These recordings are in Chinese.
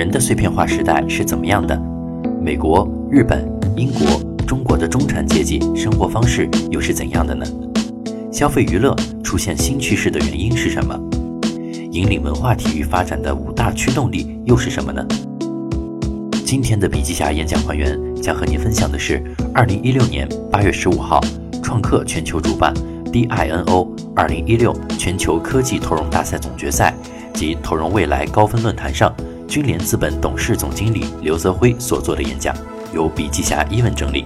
人的碎片化时代是怎么样的？美国、日本、英国、中国的中产阶级生活方式又是怎样的呢？消费娱乐出现新趋势的原因是什么？引领文化体育发展的五大驱动力又是什么呢？今天的笔记侠演讲还原将和您分享的是二零一六年八月十五号，创客全球主办 DINO 二零一六全球科技投融大赛总决赛及投融未来高分论坛上。君联资本董事总经理刘泽辉所做的演讲，由笔记侠一文整理。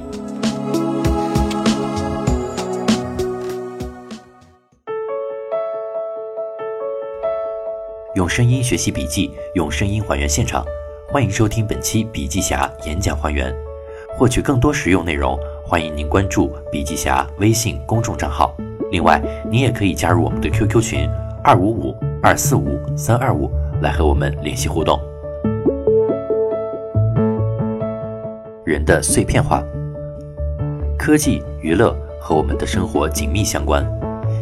用声音学习笔记，用声音还原现场。欢迎收听本期笔记侠演讲还原。获取更多实用内容，欢迎您关注笔记侠微信公众账号。另外，您也可以加入我们的 QQ 群二五五二四五三二五，来和我们联系互动。人的碎片化，科技娱乐和我们的生活紧密相关。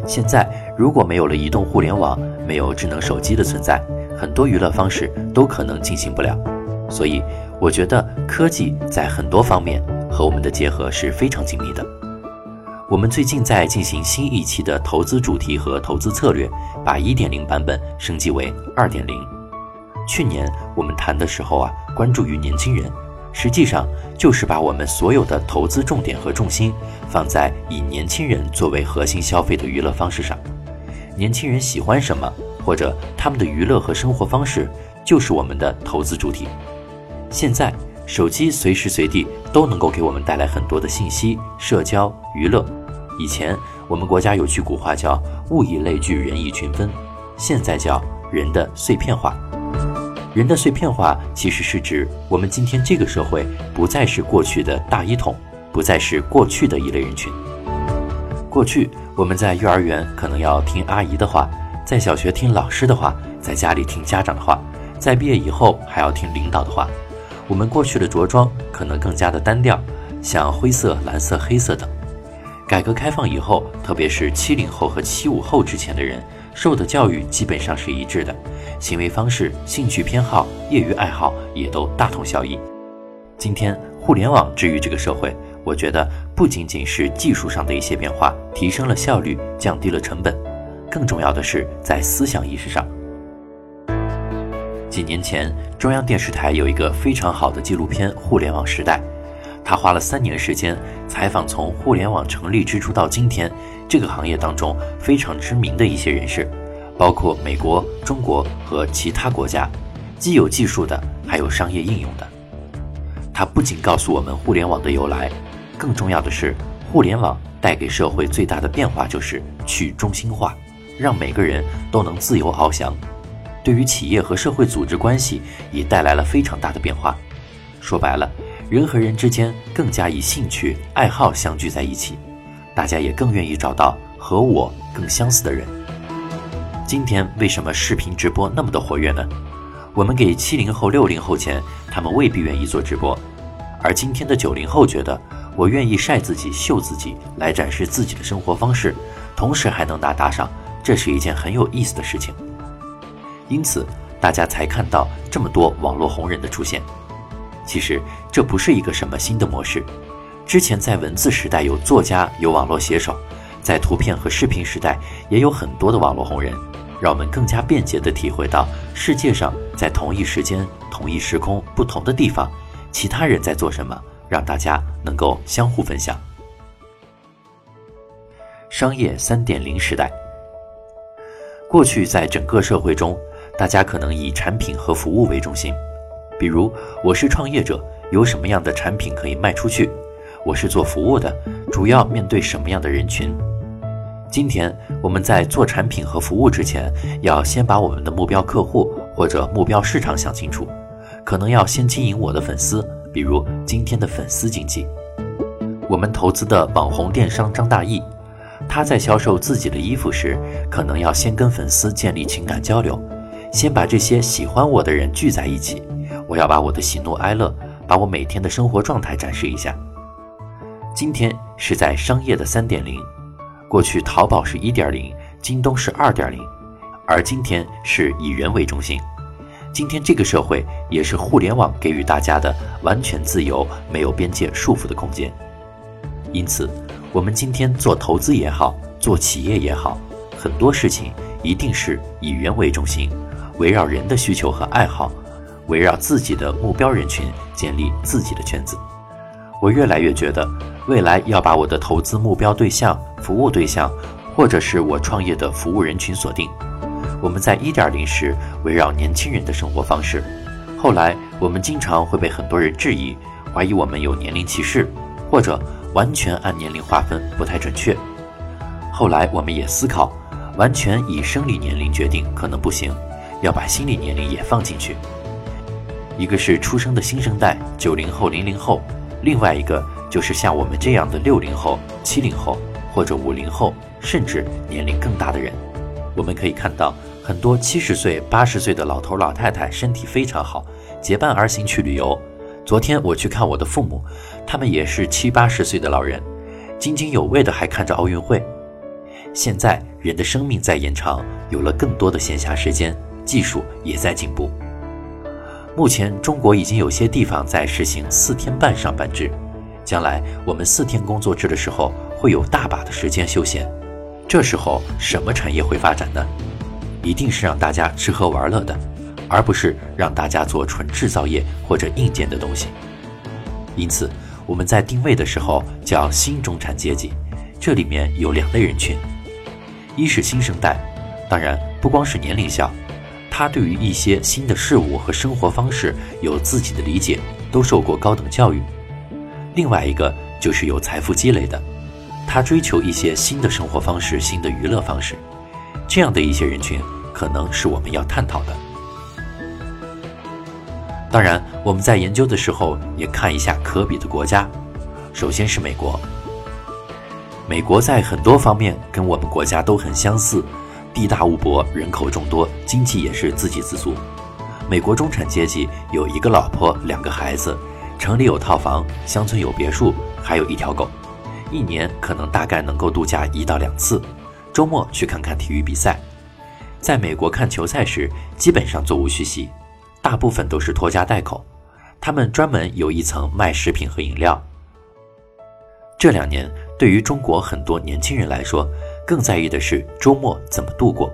现在如果没有了移动互联网，没有智能手机的存在，很多娱乐方式都可能进行不了。所以，我觉得科技在很多方面和我们的结合是非常紧密的。我们最近在进行新一期的投资主题和投资策略，把1.0版本升级为2.0。去年我们谈的时候啊，关注于年轻人。实际上就是把我们所有的投资重点和重心放在以年轻人作为核心消费的娱乐方式上。年轻人喜欢什么，或者他们的娱乐和生活方式，就是我们的投资主体。现在手机随时随地都能够给我们带来很多的信息、社交、娱乐。以前我们国家有句古话叫“物以类聚，人以群分”，现在叫“人的碎片化”。人的碎片化其实是指我们今天这个社会不再是过去的大一统，不再是过去的一类人群。过去我们在幼儿园可能要听阿姨的话，在小学听老师的话，在家里听家长的话，在毕业以后还要听领导的话。我们过去的着装可能更加的单调，像灰色、蓝色、黑色等。改革开放以后，特别是七零后和七五后之前的人。受的教育基本上是一致的，行为方式、兴趣偏好、业余爱好也都大同小异。今天互联网治愈这个社会，我觉得不仅仅是技术上的一些变化，提升了效率，降低了成本，更重要的是在思想意识上。几年前，中央电视台有一个非常好的纪录片《互联网时代》。他花了三年时间采访从互联网成立之初到今天这个行业当中非常知名的一些人士，包括美国、中国和其他国家，既有技术的，还有商业应用的。他不仅告诉我们互联网的由来，更重要的是，互联网带给社会最大的变化就是去中心化，让每个人都能自由翱翔。对于企业和社会组织关系也带来了非常大的变化。说白了。人和人之间更加以兴趣爱好相聚在一起，大家也更愿意找到和我更相似的人。今天为什么视频直播那么的活跃呢？我们给七零后、六零后钱，他们未必愿意做直播；而今天的九零后觉得，我愿意晒自己、秀自己，来展示自己的生活方式，同时还能拿打赏，这是一件很有意思的事情。因此，大家才看到这么多网络红人的出现。其实这不是一个什么新的模式，之前在文字时代有作家有网络写手，在图片和视频时代也有很多的网络红人，让我们更加便捷地体会到世界上在同一时间、同一时空、不同的地方，其他人在做什么，让大家能够相互分享。商业三点零时代，过去在整个社会中，大家可能以产品和服务为中心。比如，我是创业者，有什么样的产品可以卖出去？我是做服务的，主要面对什么样的人群？今天我们在做产品和服务之前，要先把我们的目标客户或者目标市场想清楚，可能要先经营我的粉丝，比如今天的粉丝经济。我们投资的网红电商张大奕，他在销售自己的衣服时，可能要先跟粉丝建立情感交流，先把这些喜欢我的人聚在一起。我要把我的喜怒哀乐，把我每天的生活状态展示一下。今天是在商业的三点零，过去淘宝是一点零，京东是二点零，而今天是以人为中心。今天这个社会也是互联网给予大家的完全自由、没有边界束缚的空间。因此，我们今天做投资也好，做企业也好，很多事情一定是以人为中心，围绕人的需求和爱好，围绕自己的目标人群建立自己的圈子。我越来越觉得，未来要把我的投资目标对象、服务对象，或者是我创业的服务人群锁定。我们在一点零时围绕年轻人的生活方式，后来我们经常会被很多人质疑，怀疑我们有年龄歧视，或者完全按年龄划分不太准确。后来我们也思考，完全以生理年龄决定可能不行，要把心理年龄也放进去。一个是出生的新生代，九零后、零零后，另外一个就是像我们这样的六零后、七零后或者五零后，甚至年龄更大的人。我们可以看到。很多七十岁、八十岁的老头老太太身体非常好，结伴而行去旅游。昨天我去看我的父母，他们也是七八十岁的老人，津津有味的还看着奥运会。现在人的生命在延长，有了更多的闲暇时间，技术也在进步。目前中国已经有些地方在实行四天半上班制，将来我们四天工作制的时候，会有大把的时间休闲。这时候什么产业会发展呢？一定是让大家吃喝玩乐的，而不是让大家做纯制造业或者硬件的东西。因此，我们在定位的时候叫新中产阶级，这里面有两类人群：一是新生代，当然不光是年龄小，他对于一些新的事物和生活方式有自己的理解，都受过高等教育；另外一个就是有财富积累的，他追求一些新的生活方式、新的娱乐方式。这样的一些人群，可能是我们要探讨的。当然，我们在研究的时候也看一下可比的国家。首先是美国，美国在很多方面跟我们国家都很相似，地大物博，人口众多，经济也是自给自足。美国中产阶级有一个老婆，两个孩子，城里有套房，乡村有别墅，还有一条狗，一年可能大概能够度假一到两次。周末去看看体育比赛，在美国看球赛时，基本上座无虚席，大部分都是拖家带口。他们专门有一层卖食品和饮料。这两年，对于中国很多年轻人来说，更在意的是周末怎么度过。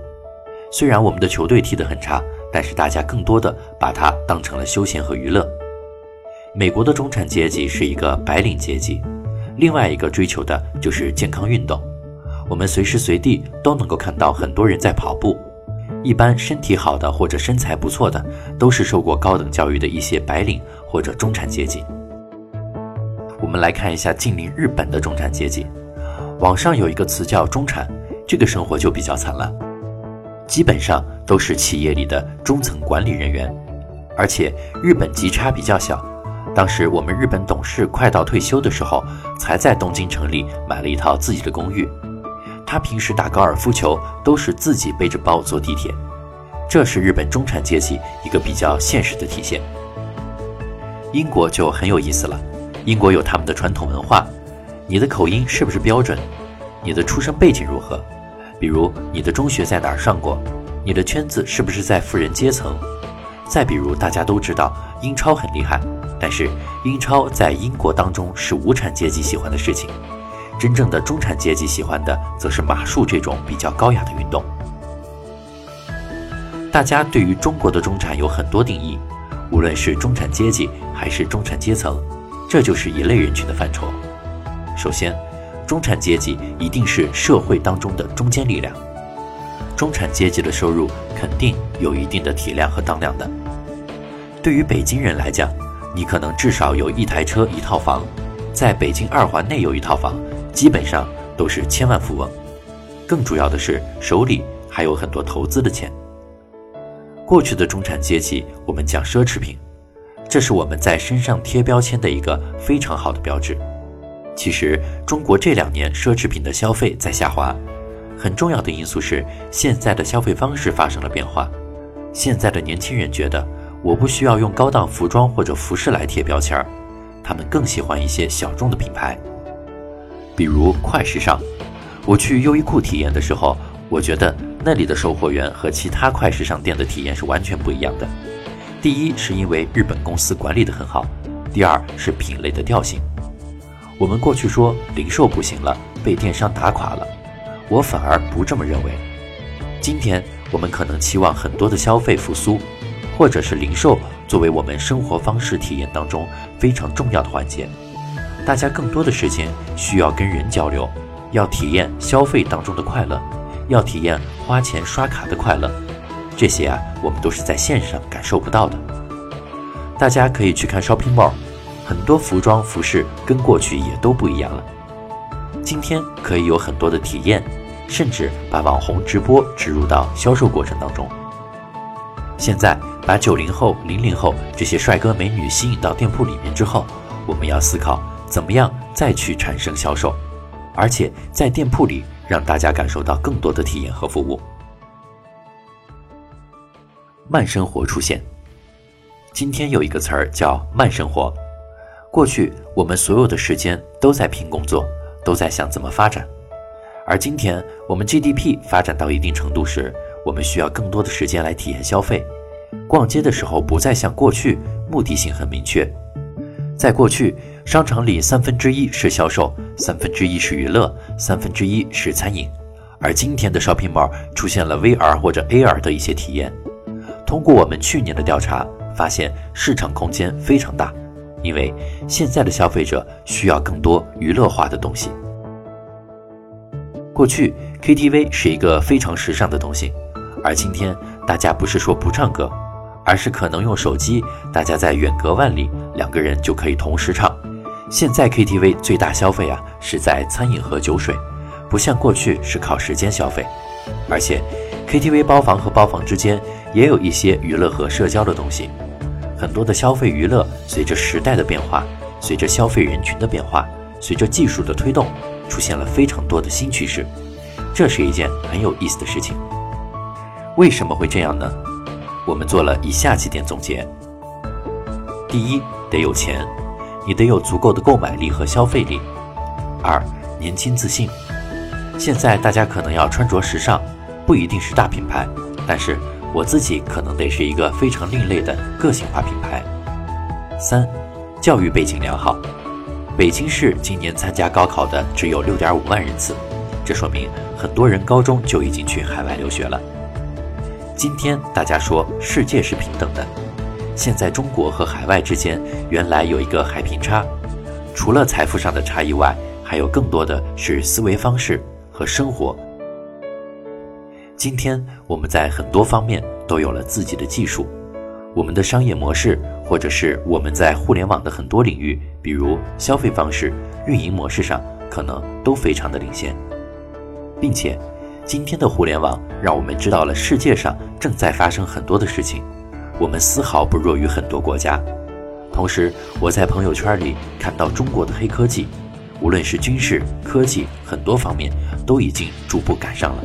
虽然我们的球队踢得很差，但是大家更多的把它当成了休闲和娱乐。美国的中产阶级是一个白领阶级，另外一个追求的就是健康运动。我们随时随地都能够看到很多人在跑步，一般身体好的或者身材不错的，都是受过高等教育的一些白领或者中产阶级。我们来看一下近邻日本的中产阶级，网上有一个词叫“中产”，这个生活就比较惨了，基本上都是企业里的中层管理人员，而且日本级差比较小。当时我们日本董事快到退休的时候，才在东京城里买了一套自己的公寓。他平时打高尔夫球都是自己背着包坐地铁，这是日本中产阶级一个比较现实的体现。英国就很有意思了，英国有他们的传统文化，你的口音是不是标准？你的出生背景如何？比如你的中学在哪儿上过？你的圈子是不是在富人阶层？再比如大家都知道英超很厉害，但是英超在英国当中是无产阶级喜欢的事情。真正的中产阶级喜欢的，则是马术这种比较高雅的运动。大家对于中国的中产有很多定义，无论是中产阶级还是中产阶层，这就是一类人群的范畴。首先，中产阶级一定是社会当中的中坚力量。中产阶级的收入肯定有一定的体量和当量的。对于北京人来讲，你可能至少有一台车、一套房，在北京二环内有一套房。基本上都是千万富翁，更主要的是手里还有很多投资的钱。过去的中产阶级，我们讲奢侈品，这是我们在身上贴标签的一个非常好的标志。其实中国这两年奢侈品的消费在下滑，很重要的因素是现在的消费方式发生了变化。现在的年轻人觉得，我不需要用高档服装或者服饰来贴标签儿，他们更喜欢一些小众的品牌。比如快时尚，我去优衣库体验的时候，我觉得那里的售货员和其他快时尚店的体验是完全不一样的。第一是因为日本公司管理得很好，第二是品类的调性。我们过去说零售不行了，被电商打垮了，我反而不这么认为。今天我们可能期望很多的消费复苏，或者是零售作为我们生活方式体验当中非常重要的环节。大家更多的时间需要跟人交流，要体验消费当中的快乐，要体验花钱刷卡的快乐。这些啊，我们都是在线上感受不到的。大家可以去看 shopping mall，很多服装服饰跟过去也都不一样了。今天可以有很多的体验，甚至把网红直播植入到销售过程当中。现在把九零后、零零后这些帅哥美女吸引到店铺里面之后，我们要思考。怎么样再去产生销售，而且在店铺里让大家感受到更多的体验和服务。慢生活出现，今天有一个词儿叫慢生活。过去我们所有的时间都在拼工作，都在想怎么发展，而今天我们 GDP 发展到一定程度时，我们需要更多的时间来体验消费。逛街的时候不再像过去目的性很明确，在过去。商场里三分之一是销售，三分之一是娱乐，三分之一是餐饮。而今天的 shopping mall 出现了 VR 或者 AR 的一些体验。通过我们去年的调查，发现市场空间非常大，因为现在的消费者需要更多娱乐化的东西。过去 KTV 是一个非常时尚的东西，而今天大家不是说不唱歌，而是可能用手机，大家在远隔万里，两个人就可以同时唱。现在 KTV 最大消费啊是在餐饮和酒水，不像过去是靠时间消费，而且 KTV 包房和包房之间也有一些娱乐和社交的东西。很多的消费娱乐随着时代的变化，随着消费人群的变化，随着技术的推动，出现了非常多的新趋势，这是一件很有意思的事情。为什么会这样呢？我们做了以下几点总结：第一，得有钱。你得有足够的购买力和消费力。二，年轻自信。现在大家可能要穿着时尚，不一定是大品牌，但是我自己可能得是一个非常另类的个性化品牌。三，教育背景良好。北京市今年参加高考的只有六点五万人次，这说明很多人高中就已经去海外留学了。今天大家说世界是平等的。现在中国和海外之间原来有一个海平差，除了财富上的差异外，还有更多的是思维方式和生活。今天我们在很多方面都有了自己的技术，我们的商业模式，或者是我们在互联网的很多领域，比如消费方式、运营模式上，可能都非常的领先，并且今天的互联网让我们知道了世界上正在发生很多的事情。我们丝毫不弱于很多国家，同时我在朋友圈里看到中国的黑科技，无论是军事、科技，很多方面都已经逐步赶上了。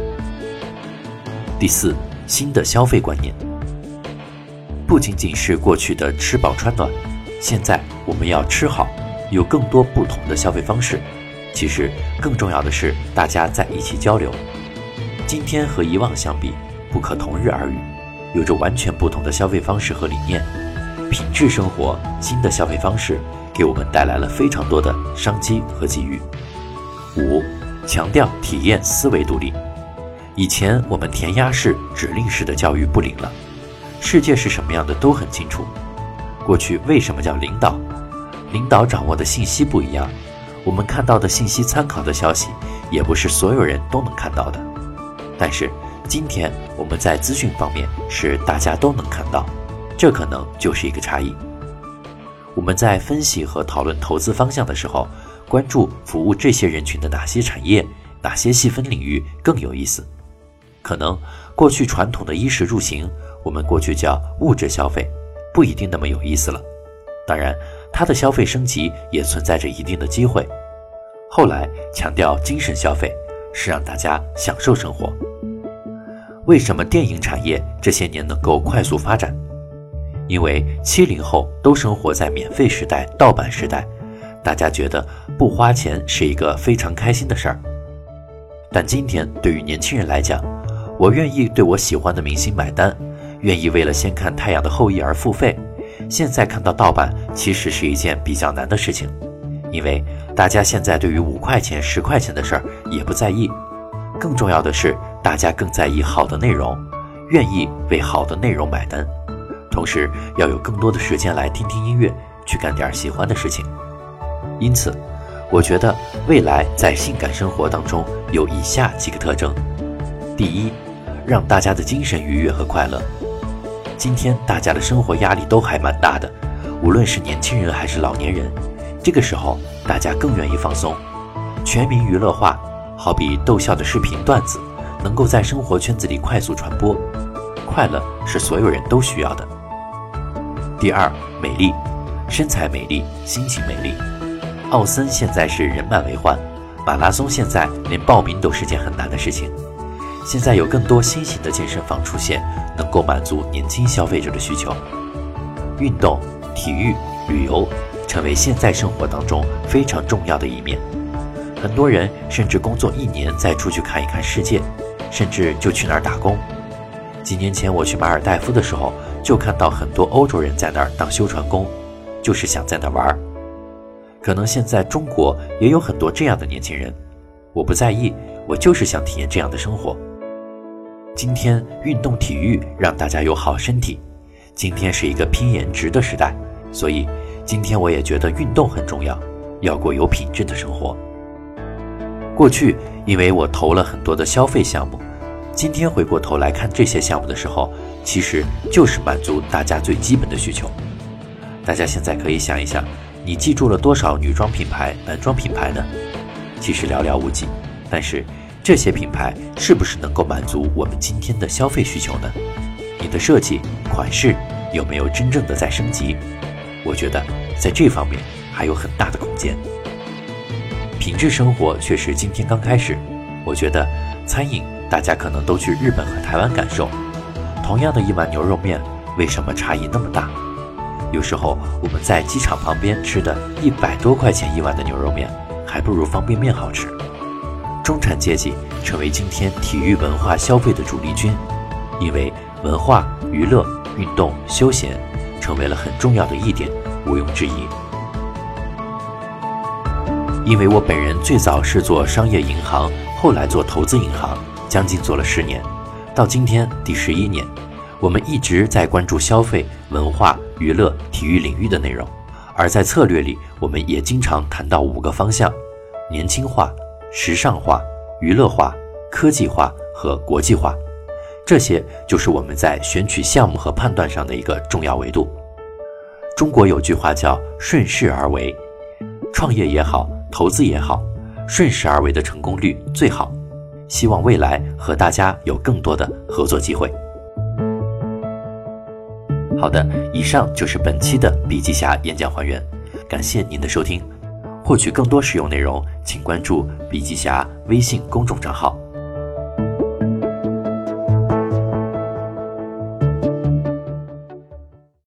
第四，新的消费观念，不仅仅是过去的吃饱穿暖，现在我们要吃好，有更多不同的消费方式。其实更重要的是大家在一起交流。今天和以往相比，不可同日而语。有着完全不同的消费方式和理念，品质生活新的消费方式给我们带来了非常多的商机和机遇。五，强调体验思维独立。以前我们填鸭式、指令式的教育不灵了，世界是什么样的都很清楚。过去为什么叫领导？领导掌握的信息不一样，我们看到的信息、参考的消息，也不是所有人都能看到的。但是。今天我们在资讯方面是大家都能看到，这可能就是一个差异。我们在分析和讨论投资方向的时候，关注服务这些人群的哪些产业、哪些细分领域更有意思。可能过去传统的衣食住行，我们过去叫物质消费，不一定那么有意思了。当然，它的消费升级也存在着一定的机会。后来强调精神消费，是让大家享受生活。为什么电影产业这些年能够快速发展？因为七零后都生活在免费时代、盗版时代，大家觉得不花钱是一个非常开心的事儿。但今天对于年轻人来讲，我愿意对我喜欢的明星买单，愿意为了先看《太阳的后裔》而付费，现在看到盗版其实是一件比较难的事情，因为大家现在对于五块钱、十块钱的事儿也不在意，更重要的是大家更在意好的内容，愿意为好的内容买单，同时要有更多的时间来听听音乐，去干点喜欢的事情。因此，我觉得未来在性感生活当中有以下几个特征：第一，让大家的精神愉悦和快乐。今天大家的生活压力都还蛮大的，无论是年轻人还是老年人，这个时候大家更愿意放松，全民娱乐化，好比逗笑的视频段子，能够在生活圈子里快速传播，快乐是所有人都需要的。第二，美丽，身材美丽，心情美丽。奥森现在是人满为患，马拉松现在连报名都是件很难的事情。现在有更多新型的健身房出现，能够满足年轻消费者的需求。运动、体育、旅游成为现在生活当中非常重要的一面。很多人甚至工作一年再出去看一看世界，甚至就去那儿打工。几年前我去马尔代夫的时候，就看到很多欧洲人在那儿当修船工，就是想在那儿玩。可能现在中国也有很多这样的年轻人，我不在意，我就是想体验这样的生活。今天运动体育让大家有好身体。今天是一个拼颜值的时代，所以今天我也觉得运动很重要，要过有品质的生活。过去因为我投了很多的消费项目，今天回过头来看这些项目的时候，其实就是满足大家最基本的需求。大家现在可以想一想，你记住了多少女装品牌、男装品牌呢？其实寥寥无几，但是。这些品牌是不是能够满足我们今天的消费需求呢？你的设计款式有没有真正的在升级？我觉得在这方面还有很大的空间。品质生活却是今天刚开始。我觉得餐饮大家可能都去日本和台湾感受，同样的一碗牛肉面，为什么差异那么大？有时候我们在机场旁边吃的一百多块钱一碗的牛肉面，还不如方便面好吃。中产阶级成为今天体育文化消费的主力军，因为文化娱乐、运动、休闲成为了很重要的一点，毋庸置疑。因为我本人最早是做商业银行，后来做投资银行，将近做了十年，到今天第十一年，我们一直在关注消费、文化、娱乐、体育领域的内容，而在策略里，我们也经常谈到五个方向：年轻化。时尚化、娱乐化、科技化和国际化，这些就是我们在选取项目和判断上的一个重要维度。中国有句话叫“顺势而为”，创业也好，投资也好，顺势而为的成功率最好。希望未来和大家有更多的合作机会。好的，以上就是本期的笔记侠演讲还原，感谢您的收听。获取更多实用内容，请关注笔记侠微信公众账号。